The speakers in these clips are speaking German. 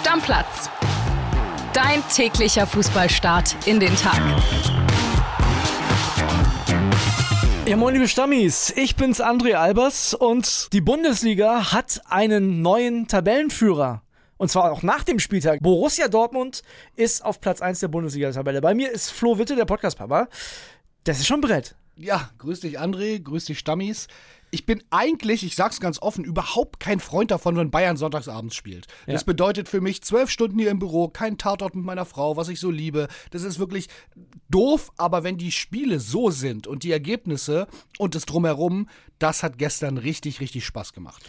Stammplatz. Dein täglicher Fußballstart in den Tag. Ja, moin, liebe Stammis. Ich bin's, André Albers. Und die Bundesliga hat einen neuen Tabellenführer. Und zwar auch nach dem Spieltag. Borussia Dortmund ist auf Platz 1 der Bundesliga-Tabelle. Bei mir ist Flo Witte, der Podcast-Papa. Das ist schon Brett. Ja, grüß dich, André. Grüß dich, Stammis. Ich bin eigentlich, ich sag's ganz offen, überhaupt kein Freund davon, wenn Bayern sonntagsabends spielt. Ja. Das bedeutet für mich zwölf Stunden hier im Büro, kein Tatort mit meiner Frau, was ich so liebe. Das ist wirklich doof, aber wenn die Spiele so sind und die Ergebnisse und das Drumherum, das hat gestern richtig, richtig Spaß gemacht.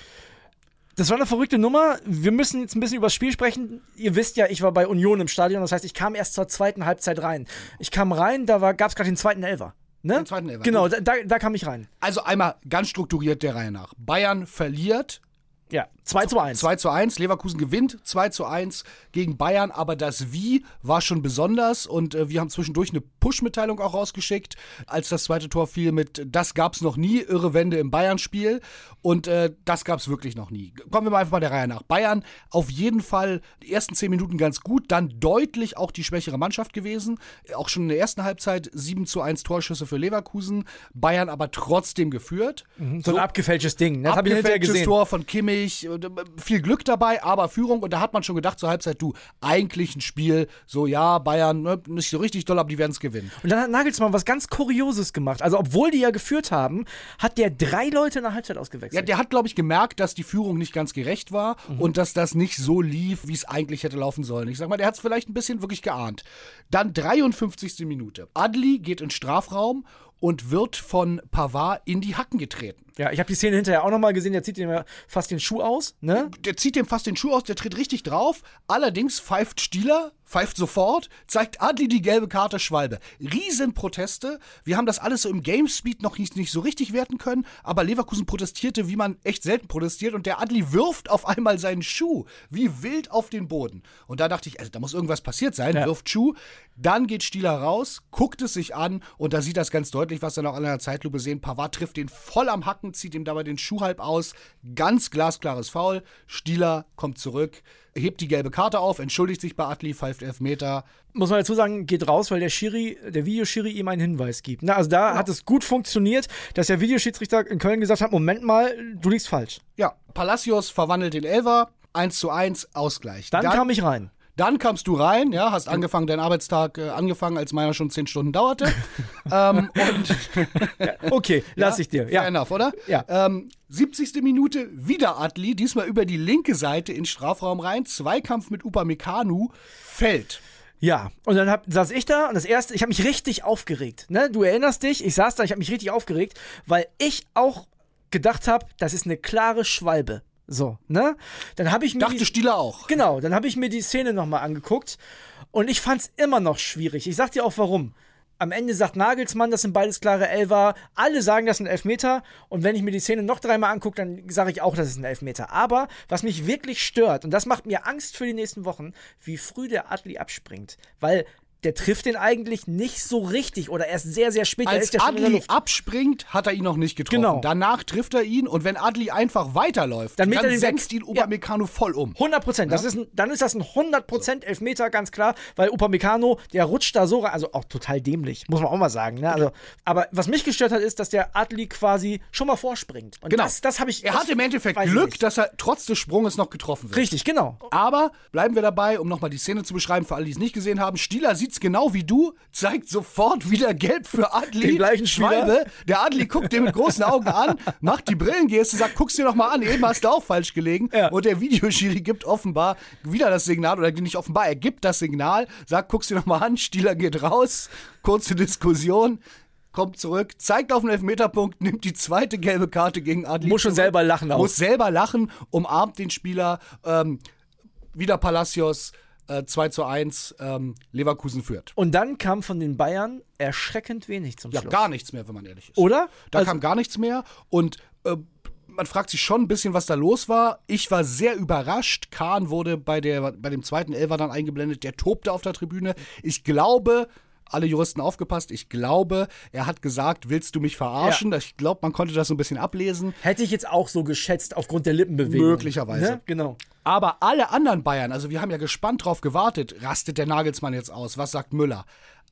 Das war eine verrückte Nummer. Wir müssen jetzt ein bisschen über das Spiel sprechen. Ihr wisst ja, ich war bei Union im Stadion. Das heißt, ich kam erst zur zweiten Halbzeit rein. Ich kam rein, da gab es gerade den zweiten Elfer. Ne? Den zweiten Elfer, Genau, da, da kam ich rein. Also einmal ganz strukturiert der Reihe nach. Bayern verliert Ja, 2 zu 1. 2 zu 1, Leverkusen gewinnt 2 zu 1 gegen Bayern, aber das Wie war schon besonders und äh, wir haben zwischendurch eine Push-Mitteilung auch rausgeschickt, als das zweite Tor fiel mit Das gab's noch nie, irre Wende im Bayern-Spiel und äh, das gab's wirklich noch nie. Kommen wir mal einfach mal der Reihe nach. Bayern auf jeden Fall die ersten 10 Minuten ganz gut, dann deutlich auch die schwächere Mannschaft gewesen, auch schon in der ersten Halbzeit 7 zu 1 Torschüsse für Leverkusen, Bayern aber trotzdem geführt. So ein abgefälsches Ding. ne? Das habe ich hinterher Abgefälschtes gesehen. Tor von Kimmich, und, äh, viel Glück dabei, aber Führung. Und da hat man schon gedacht zur Halbzeit, du, eigentlich ein Spiel, so ja, Bayern, ne, nicht so richtig doll, aber die werden es gewinnen. Und dann hat Nagelsmann was ganz Kurioses gemacht. Also, obwohl die ja geführt haben, hat der drei Leute in der Halbzeit Ja, ausgewechselt. der hat, glaube ich, gemerkt, dass die Führung nicht ganz gerecht war und dass das nicht so lief, wie es eigentlich hätte laufen sollen. Ich sag mal, der hat es vielleicht ein bisschen wirklich geahnt. Dann 53. Minute. Adli geht in Strafraum und wird von Pavard in die Hacken getreten. Ja, ich habe die Szene hinterher auch nochmal gesehen. Der zieht ihm fast den Schuh aus. Ne? der zieht dem fast den Schuh aus, der tritt richtig drauf. Allerdings pfeift Stieler, pfeift sofort, zeigt Adli die gelbe Karte Schwalbe. Riesenproteste. Wir haben das alles so im Gamespeed noch nicht, nicht so richtig werten können, aber Leverkusen protestierte, wie man echt selten protestiert und der Adli wirft auf einmal seinen Schuh wie wild auf den Boden. Und da dachte ich, also da muss irgendwas passiert sein, Ja. wirft Schuh. Dann geht Stieler raus, guckt es sich an und da sieht das ganz deutlich, was wir noch an einer Zeitlupe sehen. Pavard trifft den voll am Hacken, zieht ihm dabei den Schuh halb aus. Ganz glasklares Foul. Stieler kommt zurück, hebt die gelbe Karte auf, entschuldigt sich bei Atli, pfeift Elfmeter. Muss man dazu sagen, geht raus, weil der Schiri, der Videoschiri ihm einen Hinweis gibt. Ne? Also da hat es gut funktioniert, dass der Videoschiedsrichter in Köln gesagt hat: Moment mal, du liegst falsch. Ja, Palacios verwandelt den Elfer. 1 zu 1, Ausgleich. Dann, kam ich rein. Dann kamst du rein, ja, hast angefangen, dein Arbeitstag äh, angefangen, als meiner schon 10 Stunden dauerte. ähm, und Okay, lass ich dir. Fair Ja. enough, oder? Ja. Ähm, 70. Minute wieder Adli, diesmal über die linke Seite in Strafraum rein. Zweikampf mit Upamecano, fällt. Ja, und dann hab, saß ich da und das erste, ich habe mich richtig aufgeregt. Ne? Du erinnerst dich, ich saß da, ich habe mich richtig aufgeregt, weil ich auch gedacht habe, das ist eine klare Schwalbe. So, ne? Dann habe ich mir Dachte die, Stieler auch. genau, dann habe ich mir die Szene nochmal angeguckt und ich fand's immer noch schwierig. Ich sag dir auch warum. Am Ende sagt Nagelsmann, das sind beides klare Elfer. Alle sagen, das sind Elfmeter. Und wenn ich mir die Szene noch dreimal angucke, dann sage ich auch, das ist ein Elfmeter. Aber was mich wirklich stört, und das macht mir Angst für die nächsten Wochen, wie früh der Adli abspringt. Weil der trifft den eigentlich nicht so richtig oder erst sehr, sehr spät. Als Adli abspringt, hat er ihn noch nicht getroffen. Genau. Danach trifft er ihn und wenn Adli einfach weiterläuft, Dann dann, senkt ihn Upamecano voll um. 100 Prozent. Das ist ein, dann ist das ein 100 Prozent Elfmeter, ganz klar, weil Upamecano, der rutscht da so rein, also auch total dämlich, muss man auch mal sagen. Ne? Also, aber was mich gestört hat, ist, dass der Adli quasi schon mal vorspringt. Und Genau. das, das habe ich. Er hat im Endeffekt Glück, dass er trotz des Sprunges noch getroffen wird. Richtig, genau. Aber bleiben wir dabei, um nochmal die Szene zu beschreiben, für alle, die es nicht gesehen haben. Stieler sieht's genau wie du, zeigt sofort wieder gelb für Adli. Den gleichen. Schwalbe. Der Adli guckt dir mit großen Augen an, macht die Brillengeste, sagt, guck's dir noch mal an, eben hast du auch falsch gelegen. Ja. Und der Videoschiri gibt offenbar wieder das Signal, oder nicht offenbar, er gibt das Signal, sagt, guck's dir noch mal an, Stieler geht raus, kurze Diskussion. Kommt zurück, zeigt auf den Elfmeterpunkt, nimmt die zweite gelbe Karte gegen Adli. Muss schon selber lachen auch. Muss selber lachen, umarmt den Spieler. Ähm, wieder Palacios, äh, 2 zu 1, ähm, Leverkusen führt. Und dann kam von den Bayern erschreckend wenig zum Ja, Schluss. gar nichts mehr, wenn man ehrlich ist. Oder? Da Also- kam gar nichts mehr und äh, man fragt sich schon ein bisschen, was da los war. Ich war sehr überrascht. Kahn wurde bei, der, bei dem zweiten Elfer dann eingeblendet. Der tobte auf der Tribüne. Ich glaube, alle Juristen aufgepasst, ich glaube, er hat gesagt, willst du mich verarschen? Ich glaube, man konnte das so ein bisschen ablesen. Hätte ich jetzt auch so geschätzt aufgrund der Lippenbewegung. Möglicherweise. Ne? Genau. Aber alle anderen Bayern, also wir haben ja gespannt drauf gewartet, rastet der Nagelsmann jetzt aus? Was sagt Müller?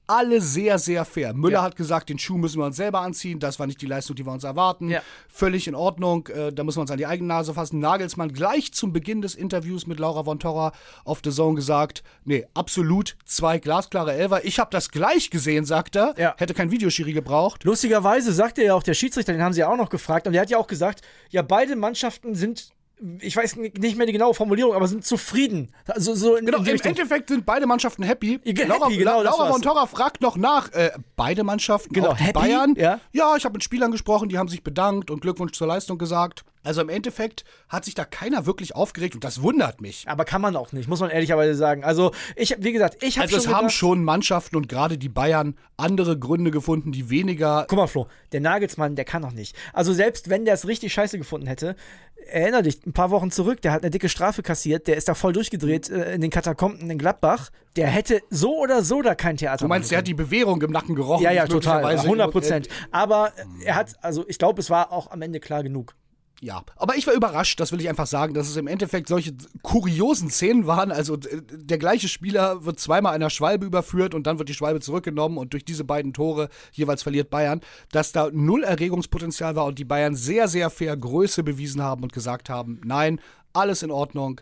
Alle sehr, sehr fair. Müller Ja. hat gesagt, den Schuh müssen wir uns selber anziehen. Das war nicht die Leistung, die wir uns erwarten. Ja. Völlig in Ordnung. Äh, da müssen wir uns an die eigene Nase fassen. Nagelsmann gleich zum Beginn des Interviews mit Laura von Torra auf The Zone gesagt, nee, absolut zwei glasklare Elfer. Ich habe das gleich gesehen, sagt er. Ja. Hätte kein Videoschiri gebraucht. Lustigerweise sagte ja auch der Schiedsrichter, den haben sie ja auch noch gefragt, und der hat ja auch gesagt, ja, beide Mannschaften sind, ich weiß nicht mehr die genaue Formulierung, aber sind zufrieden. Also so in, Genau, in im Richtung. Endeffekt sind beide Mannschaften happy. Ja, Laura, happy, genau, Laura von Torra fragt noch nach. Äh, beide Mannschaften, Genau, auch die happy, Bayern. ja. ja, ich habe mit Spielern gesprochen, die haben sich bedankt und Glückwunsch zur Leistung gesagt. Also im Endeffekt hat sich da keiner wirklich aufgeregt und das wundert mich. Aber kann man auch nicht, muss man ehrlicherweise sagen. Also, ich, wie gesagt, ich habe Also schon es haben schon Mannschaften und gerade die Bayern andere Gründe gefunden, die weniger Guck mal, Flo, der Nagelsmann, der kann doch nicht. Also selbst wenn der es richtig scheiße gefunden hätte, erinner dich, ein paar Wochen zurück, der hat eine dicke Strafe kassiert, der ist da voll durchgedreht äh, in den Katakomben in Gladbach. Der hätte so oder so da kein Theater Du meinst, der hat die Bewährung im Nacken gerochen? Ja, ja, total, möglicherweise- 100 Prozent. Aber er hat, also ich glaube, es war auch am Ende klar genug. Ja, aber ich war überrascht, das will ich einfach sagen, dass es im Endeffekt solche kuriosen Szenen waren. Also äh, der gleiche Spieler wird zweimal einer Schwalbe überführt und dann wird die Schwalbe zurückgenommen und durch diese beiden Tore jeweils verliert Bayern, dass da null Erregungspotenzial war und die Bayern sehr, sehr fair Größe bewiesen haben und gesagt haben, nein, alles in Ordnung,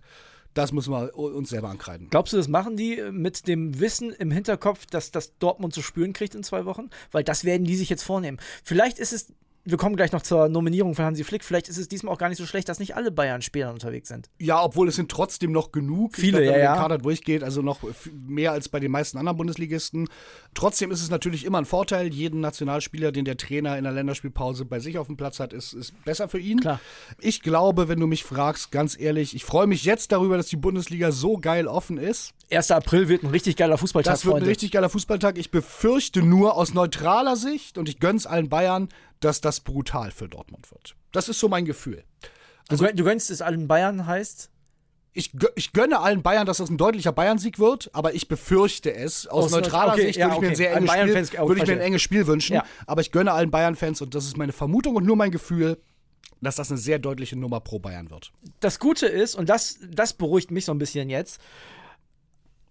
das müssen wir uns selber ankreiden. Glaubst du, das machen die mit dem Wissen im Hinterkopf, dass das Dortmund zu spüren kriegt in zwei Wochen? Weil das werden die sich jetzt vornehmen. Vielleicht ist es, wir kommen gleich noch zur Nominierung von Hansi Flick, vielleicht ist es diesmal auch gar nicht so schlecht, dass nicht alle Bayern-Spieler unterwegs sind. Ja, obwohl es sind trotzdem noch genug. Viele, glaub, wenn ja, ja. Kader durchgeht, also noch mehr als bei den meisten anderen Bundesligisten. Trotzdem ist es natürlich immer ein Vorteil, jeden Nationalspieler, den der Trainer in der Länderspielpause bei sich auf dem Platz hat, ist, ist besser für ihn. Klar. Ich glaube, wenn du mich fragst, ganz ehrlich, ich freue mich jetzt darüber, dass die Bundesliga so geil offen ist. 1. April wird ein richtig geiler Fußballtag, Das wird ein Freunde. richtig geiler Fußballtag. Ich befürchte nur aus neutraler Sicht, und ich gönn's allen Bayern, dass das brutal für Dortmund wird. Das ist so mein Gefühl. du, gön- du gönnst es allen Bayern, heißt? ich, ich gönne allen Bayern, dass das ein deutlicher Bayern-Sieg wird, aber ich befürchte es. Aus, Aus neutraler okay, Sicht ja, würde ich mir ein okay. sehr Allen enges Spiel, würde ich mir ein enges Spiel wünschen. Ja. Aber ich gönne allen Bayern-Fans, und das ist meine Vermutung und nur mein Gefühl, dass das eine sehr deutliche Nummer pro Bayern wird. das Gute ist, und das, das beruhigt mich so ein bisschen jetzt,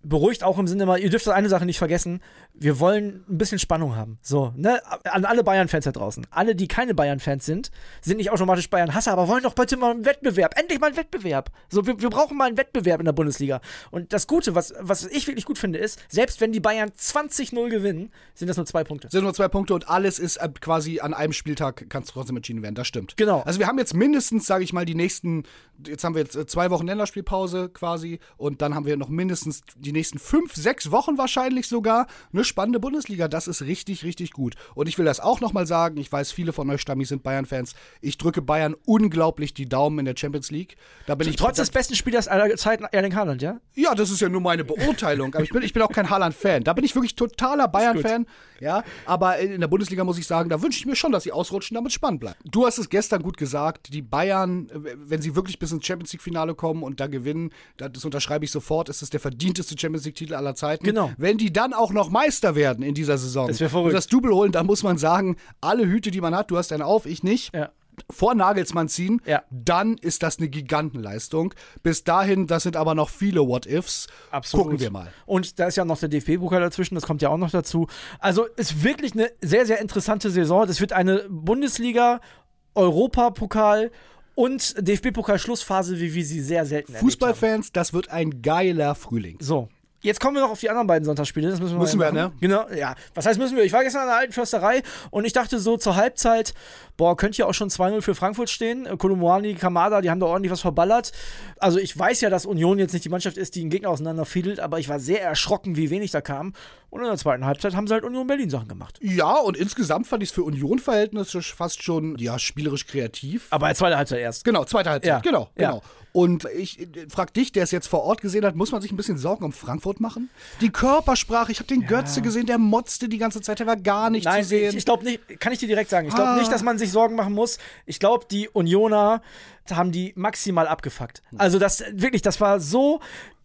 beruhigt auch im Sinne mal, ihr dürft eine Sache nicht vergessen, wir wollen ein bisschen Spannung haben. So, ne? An alle Bayern-Fans da draußen. Alle, die keine Bayern-Fans sind, sind nicht automatisch Bayern-Hasser, aber wollen doch bitte mal einen Wettbewerb. Endlich mal einen Wettbewerb. So, wir, wir brauchen mal einen Wettbewerb in der Bundesliga. Und das Gute, was, was ich wirklich gut finde, ist, selbst wenn die Bayern 20-0 gewinnen, sind das nur zwei Punkte. Sind nur zwei Punkte und alles ist äh, quasi an einem Spieltag, kann es trotzdem entschieden werden. Das stimmt. Genau. Also wir haben jetzt mindestens, sage ich mal, die nächsten, jetzt haben wir jetzt äh, zwei Wochen Länderspielpause quasi und dann haben wir noch mindestens die nächsten fünf, sechs Wochen wahrscheinlich sogar eine spannende Bundesliga. Das ist richtig, richtig gut. Und ich will das auch nochmal sagen, ich weiß, viele von euch Stammis sind Bayern-Fans. Ich drücke Bayern unglaublich die Daumen in der Champions League. Da bin ich Trotz des besten Spielers aller Zeiten, Erling Haaland, ja? ja, das ist ja nur meine Beurteilung. Aber ich bin, ich bin auch kein Haaland-Fan. Da bin ich wirklich totaler Bayern-Fan. Ja, aber in der Bundesliga muss ich sagen, da wünsche ich mir schon, dass sie ausrutschen, damit es spannend bleibt. Du hast es gestern gut gesagt. Die Bayern, wenn sie wirklich bis ins Champions League-Finale kommen und da gewinnen, da- das unterschreibe ich sofort, ist es der verdienteste Champions League-Titel aller Zeiten. Genau. Wenn die dann auch noch Meister werden in dieser Saison Das verrückt. und das Double holen, dann muss man sagen, alle Hüte, die man hat, du hast eine auf, ich nicht Ja. vor Nagelsmann ziehen, Ja. dann ist das eine Gigantenleistung. Bis dahin, das sind aber noch viele What-Ifs. Absolut. Gucken wir mal. Und da ist ja noch der DFB-Pokal dazwischen, das kommt ja auch noch dazu. Also ist wirklich eine sehr, sehr interessante Saison. Das wird eine Bundesliga, Europapokal und DFB-Pokal-Schlussphase, wie wir sie sehr selten haben. Fußballfans, das wird ein geiler Frühling. So. Jetzt kommen wir noch auf die anderen beiden Sonntagsspiele. Das müssen wir, Müssen wir, machen. Genau, ja. Was heißt müssen wir? Ich war gestern an der alten Försterei und ich dachte so zur Halbzeit, boah, könnte ja auch schon 2-0 für Frankfurt stehen. Äh, Kolumani, Kamada, die haben da ordentlich was verballert. Also ich weiß ja, dass Union jetzt nicht die Mannschaft ist, die einen Gegner auseinanderfiedelt, aber ich war sehr erschrocken, wie wenig da kam. Und in der zweiten Halbzeit haben sie halt Union Berlin Sachen gemacht. Ja, und insgesamt fand ich es für Union-Verhältnisse fast schon, ja, spielerisch kreativ. Aber zweiten Halbzeit erst. Genau, zweite Halbzeit. Ja, Genau, ja. genau. Und ich äh, frag dich, der es jetzt vor Ort gesehen hat, muss man sich ein bisschen Sorgen um Frankfurt machen? Die Körpersprache, ich habe den Götze gesehen, der motzte die ganze Zeit, der war gar nicht Nein, zu sehen. ich, ich glaube nicht, kann ich dir direkt sagen, ich glaube Ah. nicht, dass man sich Sorgen machen muss. Ich glaube, die Unioner haben die maximal abgefuckt. Also das wirklich, das war so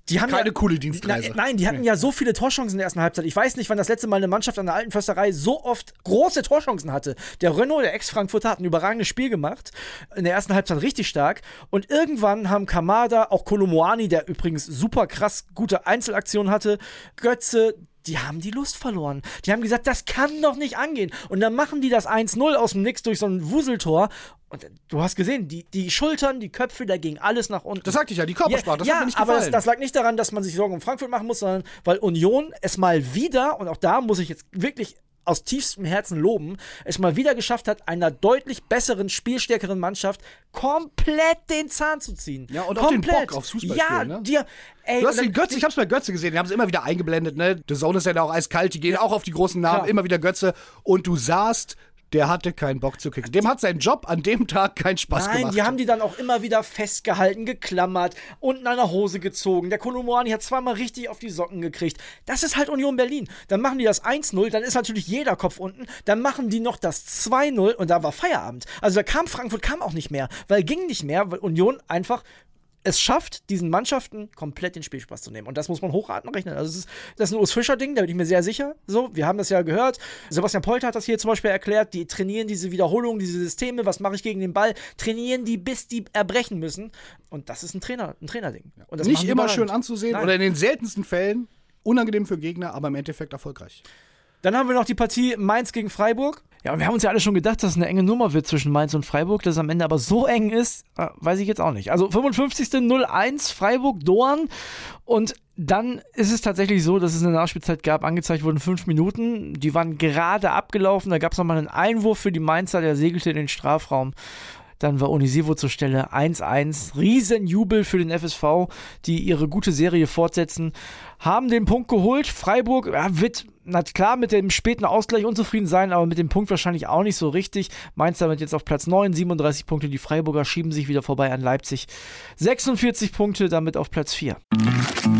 Die haben Keine ja, coole Dienstreise. Na, nein, die hatten ja so viele Torchancen in der ersten Halbzeit. Ich weiß nicht, wann das letzte Mal eine Mannschaft an der alten Försterei so oft große Torchancen hatte. Der Renault, der Ex-Frankfurter, hat ein überragendes Spiel gemacht. In der ersten Halbzeit richtig stark. Und irgendwann haben Kamada, auch Kolomoani, der übrigens super krass gute Einzelaktionen hatte, Götze, die haben die Lust verloren. Die haben gesagt, das kann doch nicht angehen. Und dann machen die das 1-0 aus dem Nix durch so ein Wuseltor. Und du hast gesehen, die, die Schultern, die Köpfe, da ging alles nach unten. Das sagte ich ja, die Körpersprache, das ja, hat mir nicht aber gefallen. das, das lag nicht daran, dass man sich Sorgen um Frankfurt machen muss, sondern weil Union es mal wieder, und auch da muss ich jetzt wirklich aus tiefstem Herzen loben, es mal wieder geschafft hat, einer deutlich besseren, spielstärkeren Mannschaft komplett den Zahn zu ziehen. Ja, und auch den komplett. Bock aufs Fußballspielen, Ja, ne? dir, ey, Du hast den Götze, ich hab's bei Götze gesehen, die haben es immer wieder eingeblendet, ne? The Zone ist ja da auch eiskalt, die gehen auch auf die großen Namen, Klar. immer wieder Götze. Und du sahst, der hatte keinen Bock zu kicken. Dem hat sein Job an dem Tag keinen Spaß Nein, gemacht. die haben die dann auch immer wieder festgehalten, geklammert, unten an der Hose gezogen. Der Kolomoani hat zweimal richtig auf die Socken gekriegt. Das ist halt Union Berlin. Dann machen die das 1-0, dann ist natürlich jeder Kopf unten. Dann machen die noch das 2-0 und da war Feierabend. Also da kam Frankfurt kam auch nicht mehr, weil ging nicht mehr, weil Union einfach es schafft, diesen Mannschaften komplett den Spielspaß zu nehmen. Und das muss man hochraten rechnen. Also das ist, das ist ein Urs Fischer-Ding, da bin ich mir sehr sicher. So, wir haben das ja gehört. Sebastian Polter hat das hier zum Beispiel erklärt. Die trainieren diese Wiederholungen, diese Systeme. Was mache ich gegen den Ball? Trainieren die, bis die erbrechen müssen. Und das ist ein Trainer, ein Trainerding. Und das Nicht immer schön anzusehen Nein. oder in den seltensten Fällen unangenehm für Gegner, aber im Endeffekt erfolgreich. Dann haben wir noch die Partie Mainz gegen Freiburg. Ja, wir haben uns ja alle schon gedacht, dass es eine enge Nummer wird zwischen Mainz und Freiburg. Dass es am Ende aber so eng ist, äh, weiß ich jetzt auch nicht. Also 55. 01 Freiburg, Dorn. Und dann ist es tatsächlich so, dass es eine Nachspielzeit gab. Angezeigt wurden fünf Minuten. Die waren gerade abgelaufen. Da gab es nochmal einen Einwurf für die Mainzer, der segelte in den Strafraum. Dann war Onisivo zur Stelle 1-1. Riesenjubel für den FSV, die ihre gute Serie fortsetzen. Haben den Punkt geholt. Freiburg ja, wird, na klar, mit dem späten Ausgleich unzufrieden sein, aber mit dem Punkt wahrscheinlich auch nicht so richtig. Mainz damit jetzt auf Platz 9, 37 Punkte. Die Freiburger schieben sich wieder vorbei an Leipzig. 46 Punkte, damit auf Platz 4.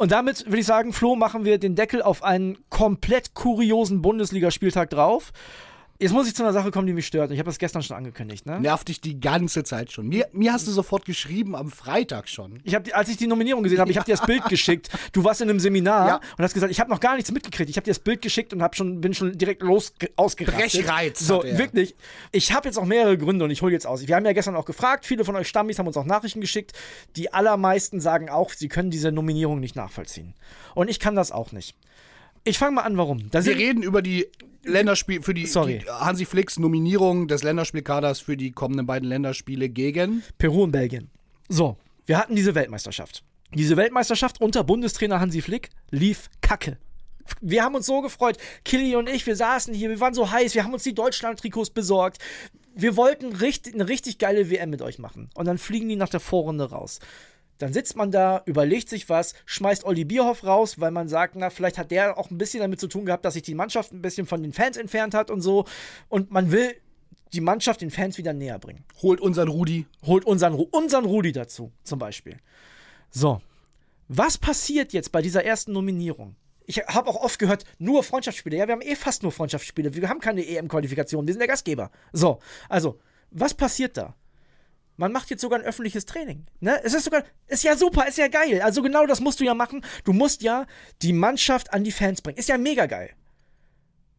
Und damit würde ich sagen, Flo, machen wir den Deckel auf einen komplett kuriosen Bundesligaspieltag drauf. Jetzt muss ich zu einer Sache kommen, die mich stört. Ich habe das gestern schon angekündigt. Ne? Nervt dich die ganze Zeit schon. Mir, mir hast du sofort geschrieben am Freitag schon. Ich hab, die- als ich die Nominierung gesehen habe, ich habe dir das Bild geschickt. Du warst in einem Seminar Ja. und hast gesagt, ich habe noch gar nichts mitgekriegt. Ich habe dir das Bild geschickt und hab schon, bin schon direkt los ausgerastet. Brechreiz So, wirklich. Ich habe jetzt auch mehrere Gründe und ich hole jetzt aus. Wir haben ja gestern auch gefragt. Viele von euch Stammis haben uns auch Nachrichten geschickt. Die allermeisten sagen auch, sie können diese Nominierung nicht nachvollziehen. Und ich kann das auch nicht. Ich fange mal an, warum. Da Wir reden über die Länderspiel für die, Sorry. die Hansi Flicks Nominierung des Länderspielkaders für die kommenden beiden Länderspiele gegen Peru und Belgien. So, wir hatten diese Weltmeisterschaft. Diese Weltmeisterschaft unter Bundestrainer Hansi Flick lief kacke. Wir haben uns so gefreut. Killy und ich, wir saßen hier, wir waren so heiß, wir haben uns die Deutschland-Trikots besorgt. Wir wollten richtig, eine richtig geile WM mit euch machen. Und dann fliegen die nach der Vorrunde raus. Dann sitzt man da, überlegt sich was, schmeißt Olli Bierhoff raus, weil man sagt, na, vielleicht hat der auch ein bisschen damit zu tun gehabt, dass sich die Mannschaft ein bisschen von den Fans entfernt hat und so. Und man will die Mannschaft den Fans wieder näher bringen. Holt unseren Rudi. Holt unseren, unseren Rudi dazu, zum Beispiel. So, was passiert jetzt bei dieser ersten Nominierung? Ich habe auch oft gehört, nur Freundschaftsspiele. Ja, wir haben eh fast nur Freundschaftsspiele. Wir haben keine EM-Qualifikation. Wir sind der Gastgeber. So, also, was passiert da? Man macht jetzt sogar ein öffentliches Training. Ne? Es ist sogar, ist ja super, ist ja geil. Also genau das musst du ja machen. Du musst ja die Mannschaft an die Fans bringen. Ist ja mega geil.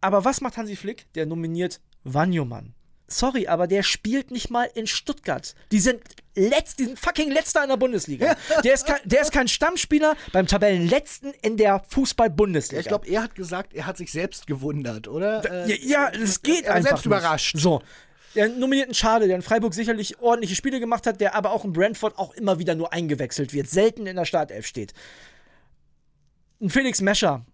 Aber was macht Hansi Flick? Der nominiert Wanyoman. Sorry, aber der spielt nicht mal in Stuttgart. Die sind letzt, die sind fucking letzter in der Bundesliga. Der ist kein, der ist kein Stammspieler beim Tabellenletzten in der Fußball-Bundesliga. Ich glaube, er hat gesagt, er hat sich selbst gewundert, oder? Äh, Ja, ja, das geht er einfach. selbst nicht. überrascht. So. Der nominierten Schade, der in Freiburg sicherlich ordentliche Spiele gemacht hat, der aber auch in Brentford auch immer wieder nur eingewechselt wird, selten in der Startelf steht. Ein Felix Mescher.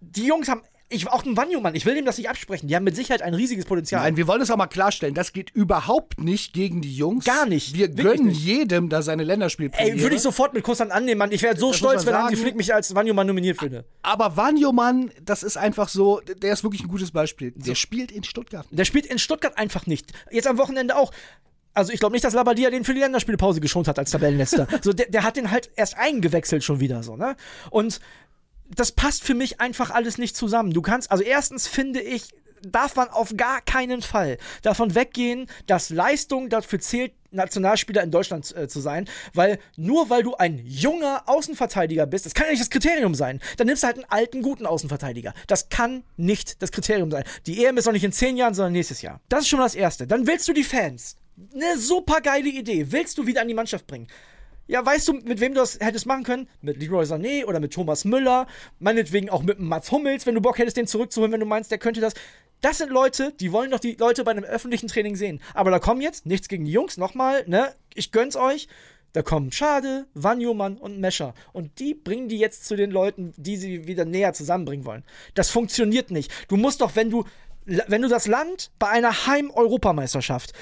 Die Jungs haben. Ich, auch ein Wanyoman, ich will dem das nicht absprechen. Die haben mit Sicherheit ein riesiges Potenzial. Nein, wir wollen es auch mal klarstellen. Das geht überhaupt nicht gegen die Jungs. Gar nicht. Wir gönnen nicht. jedem da seine Länderspielpremiere. Ey, würde ich sofort mit Kusshand annehmen, Mann. Ich wäre so Das stolz, wenn Hansi. Flick mich als Wanyoman nominiert würde. Aber Wanyoman, das ist einfach so, der ist wirklich ein gutes Beispiel. Der spielt in Stuttgart. Der spielt in Stuttgart einfach nicht. Jetzt am Wochenende auch. Also ich glaube nicht, dass Labadia den für die Länderspielpause geschont hat als Tabellenletzter. so, der, der hat den halt erst eingewechselt schon wieder so, ne? Und das passt für mich einfach alles nicht zusammen. Du kannst, also erstens finde ich, darf man auf gar keinen Fall davon weggehen, dass Leistung dafür zählt, Nationalspieler in Deutschland äh, zu sein, weil nur weil du ein junger Außenverteidiger bist, das kann ja nicht das Kriterium sein. Dann nimmst du halt einen alten, guten Außenverteidiger. Das kann nicht das Kriterium sein. Die EM ist noch nicht in zehn Jahren, sondern nächstes Jahr. Das ist schon mal das Erste. Dann willst du die Fans. Eine super geile Idee. Willst du wieder an die Mannschaft bringen. Ja, weißt du, mit wem du das hättest machen können? Mit Leroy Sané oder mit Thomas Müller, meinetwegen auch mit Mats Hummels, wenn du Bock hättest, den zurückzuholen, wenn du meinst, der könnte das. Das sind Leute, die wollen doch die Leute bei einem öffentlichen Training sehen. Aber da kommen jetzt, nichts gegen die Jungs, nochmal, ne? Ich gönn's euch. Da kommen Schade, Wanyoman und Mescher. Und die bringen die jetzt zu den Leuten, die sie wieder näher zusammenbringen wollen. Das funktioniert nicht. Du musst doch, wenn du, wenn du das Land bei einer Heim-Europameisterschaft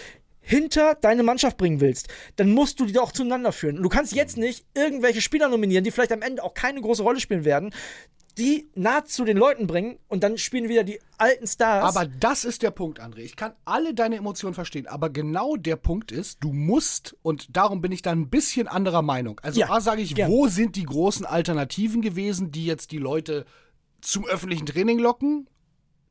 hinter deine Mannschaft bringen willst, dann musst du die doch zueinander führen. Und du kannst jetzt nicht irgendwelche Spieler nominieren, die vielleicht am Ende auch keine große Rolle spielen werden, die nah zu den Leuten bringen und dann spielen wieder die alten Stars. Aber das ist der Punkt, André. Ich kann alle deine Emotionen verstehen, aber genau der Punkt ist, du musst, und darum bin ich da ein bisschen anderer Meinung. Also Ja, A sage ich, gern. wo sind die großen Alternativen gewesen, die jetzt die Leute zum öffentlichen Training locken?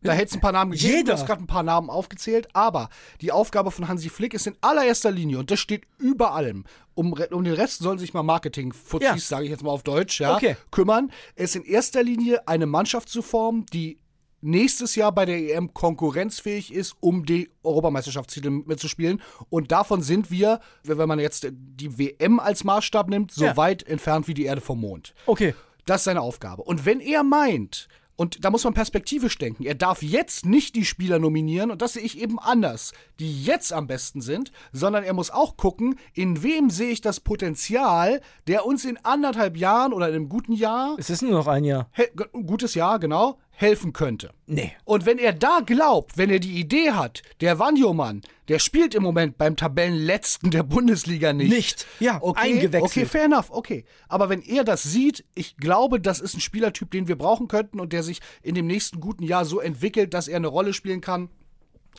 Da hätte es ein paar Namen gegeben, Jeder. du hast gerade ein paar Namen aufgezählt, aber die Aufgabe von Hansi Flick ist in allererster Linie, und das steht über allem, um, um den Rest sollen sich mal Marketing-Fuzis, Ja. sage ich jetzt mal auf Deutsch, ja, Okay. kümmern, ist in erster Linie eine Mannschaft zu formen, die nächstes Jahr bei der EM konkurrenzfähig ist, um die Europameisterschaftstitel mitzuspielen. Und davon sind wir, wenn man jetzt die WM als Maßstab nimmt, so Ja. weit entfernt wie die Erde vom Mond. okay. Das ist seine Aufgabe. Und wenn er meint, und da muss man perspektivisch denken, er darf jetzt nicht die Spieler nominieren, und das sehe ich eben anders, die jetzt am besten sind, sondern er muss auch gucken, in wem sehe ich das Potenzial, der uns in anderthalb Jahren oder in einem guten Jahr, Es ist nur noch ein Jahr. gutes Jahr, genau, helfen könnte. Nee. Und wenn er da glaubt, wenn er die Idee hat, der Wanjomann, der spielt im Moment beim Tabellenletzten der Bundesliga nicht. Nicht. Ja, okay, eingewechselt. Okay, fair enough, okay. Aber wenn er das sieht, ich glaube, das ist ein Spielertyp, den wir brauchen könnten und der sich in dem nächsten guten Jahr so entwickelt, dass er eine Rolle spielen kann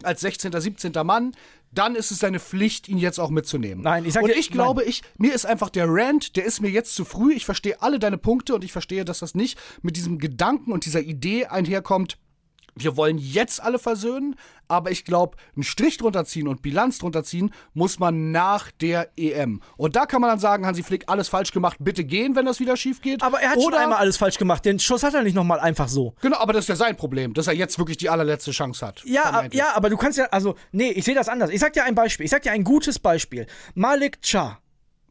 als 16., 17. Mann, dann ist es seine Pflicht, ihn jetzt auch mitzunehmen. Nein, ich sag Und dir- ich glaube, ich, mir ist einfach der Rant, der ist mir jetzt zu früh. Ich verstehe alle deine Punkte und ich verstehe, dass das nicht mit diesem Gedanken und dieser Idee einherkommt, wir wollen jetzt alle versöhnen, aber ich glaube, einen Strich drunter ziehen und Bilanz drunter ziehen muss man nach der EM. Und da kann man dann sagen, Hansi Flick, alles falsch gemacht, bitte gehen, wenn das wieder schief geht. Aber er hat schon Oder, einmal alles falsch gemacht. Den Schuss hat er nicht nochmal einfach so. Genau, aber das ist ja sein Problem, dass er jetzt wirklich die allerletzte Chance hat. Ja, ja, aber du kannst ja, also, nee, ich sehe das anders. Ich sag dir ein Beispiel. Ich sag dir ein gutes Beispiel. Malik Cha,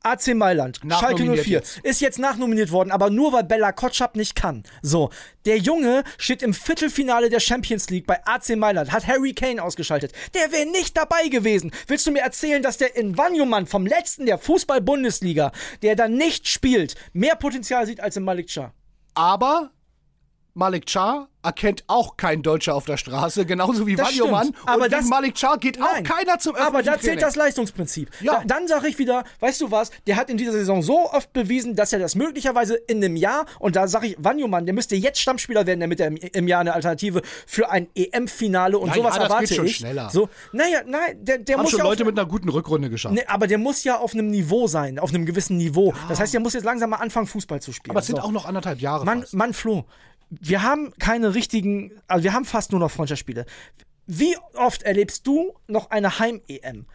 AC Mailand, Schalke Nachnominiert 04, jetzt. ist jetzt nachnominiert worden, aber nur weil Bella Kotschap nicht kann. So, der Junge steht im Viertelfinale der Champions League bei AC Mailand, hat Harry Kane ausgeschaltet. Der wäre nicht dabei gewesen. Willst du mir erzählen, dass der in Wanyoman vom letzten der Fußball-Bundesliga, der da nicht spielt, mehr Potenzial sieht als in Malik? Aber Malik Char erkennt auch kein Deutscher auf der Straße, genauso wie Wanyoman. aber das- Malik Char geht auch Nein. keiner zum öffentlichen Aber da zählt Training. das Leistungsprinzip. Ja. Da, dann sage ich wieder, weißt du was, der hat in dieser Saison so oft bewiesen, dass er das möglicherweise in einem Jahr, und da sage ich, Wanyoman, der müsste jetzt Stammspieler werden, damit er im, im Jahr eine Alternative für ein EM-Finale und Ja, sowas ja, das erwarte geht schon ich. schneller. So, naja, nein, der, der Haben muss schon ja Leute auf, mit einer guten Rückrunde geschafft. ne, aber der muss ja auf einem Niveau sein, auf einem gewissen Niveau. Das heißt, der muss jetzt langsam mal anfangen, Fußball zu spielen. aber es sind So. auch noch anderthalb Jahre Mann. Mann, Flo, wir haben keine richtigen, also wir haben fast nur noch Freundschaftsspiele. Wie oft erlebst du noch eine Heim-EM?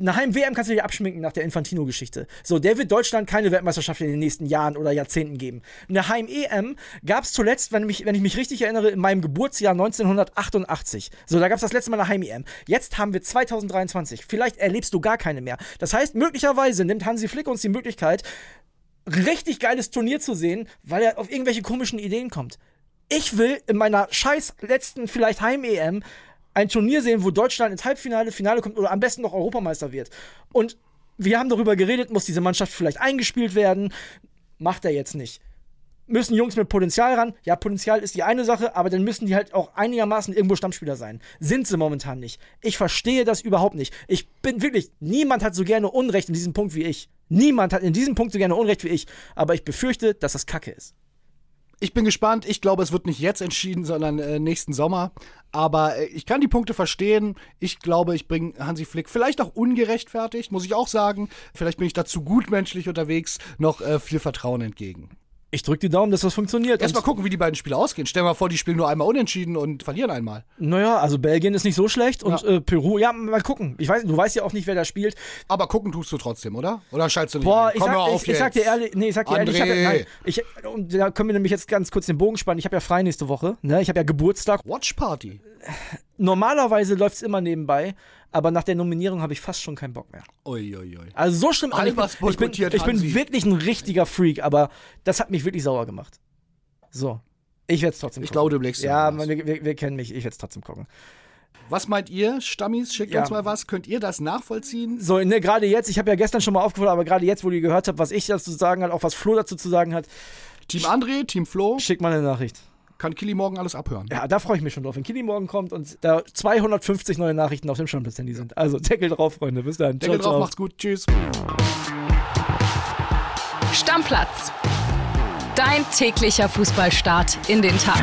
Eine Heim-WM kannst du dir abschminken nach der Infantino-Geschichte. So, der wird Deutschland keine Weltmeisterschaft in den nächsten Jahren oder Jahrzehnten geben. Eine Heim-EM gab es zuletzt, wenn, mich, wenn ich mich richtig erinnere, in meinem Geburtsjahr 1988. So, da gab es das letzte Mal eine Heim-EM. Jetzt haben wir 2023. Vielleicht erlebst du gar keine mehr. Das heißt, möglicherweise nimmt Hansi Flick uns die Möglichkeit, richtig geiles Turnier zu sehen, weil er auf irgendwelche komischen Ideen kommt. Ich will in meiner scheiß letzten vielleicht Heim-EM ein Turnier sehen, wo Deutschland ins Halbfinale, Finale kommt oder am besten noch Europameister wird. Und wir haben darüber geredet, muss diese Mannschaft vielleicht eingespielt werden. Macht er jetzt nicht. Müssen Jungs mit Potenzial ran? Ja, Potenzial ist die eine Sache, aber dann müssen die halt auch einigermaßen irgendwo Stammspieler sein. Sind sie momentan nicht. Ich verstehe das überhaupt nicht. Ich bin wirklich, niemand hat so gerne Unrecht in diesem Punkt wie ich. Niemand hat in diesem Punkt so gerne Unrecht wie ich. Aber ich befürchte, dass das Kacke ist. Ich bin gespannt. Ich glaube, es wird nicht jetzt entschieden, sondern äh, nächsten Sommer. Aber äh, ich kann die Punkte verstehen. Ich glaube, ich bringe Hansi Flick vielleicht auch ungerechtfertigt, muss ich auch sagen. Vielleicht bin ich dazu gutmenschlich unterwegs, noch äh, viel Vertrauen entgegen. Ich drücke die Daumen, dass das funktioniert. Erstmal gucken, wie die beiden Spiele ausgehen. Stell dir mal vor, die spielen nur einmal unentschieden und verlieren einmal. Naja, also Belgien ist nicht so schlecht und Ja. äh, Peru, ja, mal gucken. Ich weiß, du weißt ja auch nicht, wer da spielt. Aber gucken tust du trotzdem, oder? Oder schaltest du nicht Boah, ich Komm sag, auf ich, ich sag dir jetzt. ehrlich, nee, ich sag dir ehrlich, ich, hab ja, André. nein, ich und da können wir nämlich jetzt ganz kurz den Bogen spannen. Ich habe ja frei nächste Woche, ne? Ich habe ja Geburtstag. Watch Party. Normalerweise läuft's immer nebenbei, aber nach der Nominierung habe ich fast schon keinen Bock mehr. Uiuiui. Also so schlimm. All ich bin, ich bin, ich bin wirklich ein richtiger Freak, aber das hat mich wirklich sauer gemacht. So, ich werde es trotzdem. Ich gucken. glaube, du dir Ja, wir, wir, wir kennen mich. Ich werde es trotzdem gucken. Was meint ihr, Stammis? Schickt Ja. uns mal was. Könnt ihr das nachvollziehen? So, ne, gerade jetzt, ich habe ja gestern schon mal aufgefordert, aber gerade jetzt, wo ihr gehört habt, was ich dazu zu sagen hat, auch was Flo dazu zu sagen hat, Team André, Team Flo, schickt mal eine Nachricht. Kann Kili morgen alles abhören. Ja, da freue ich mich schon drauf, wenn Kili morgen kommt und da 250 neue Nachrichten auf dem Stammplatz-Handy sind. Also Deckel drauf, Freunde. Bis dann. Deckel ciao, drauf, ciao. macht's gut. Tschüss. Stammplatz. Dein täglicher Fußballstart in den Tag.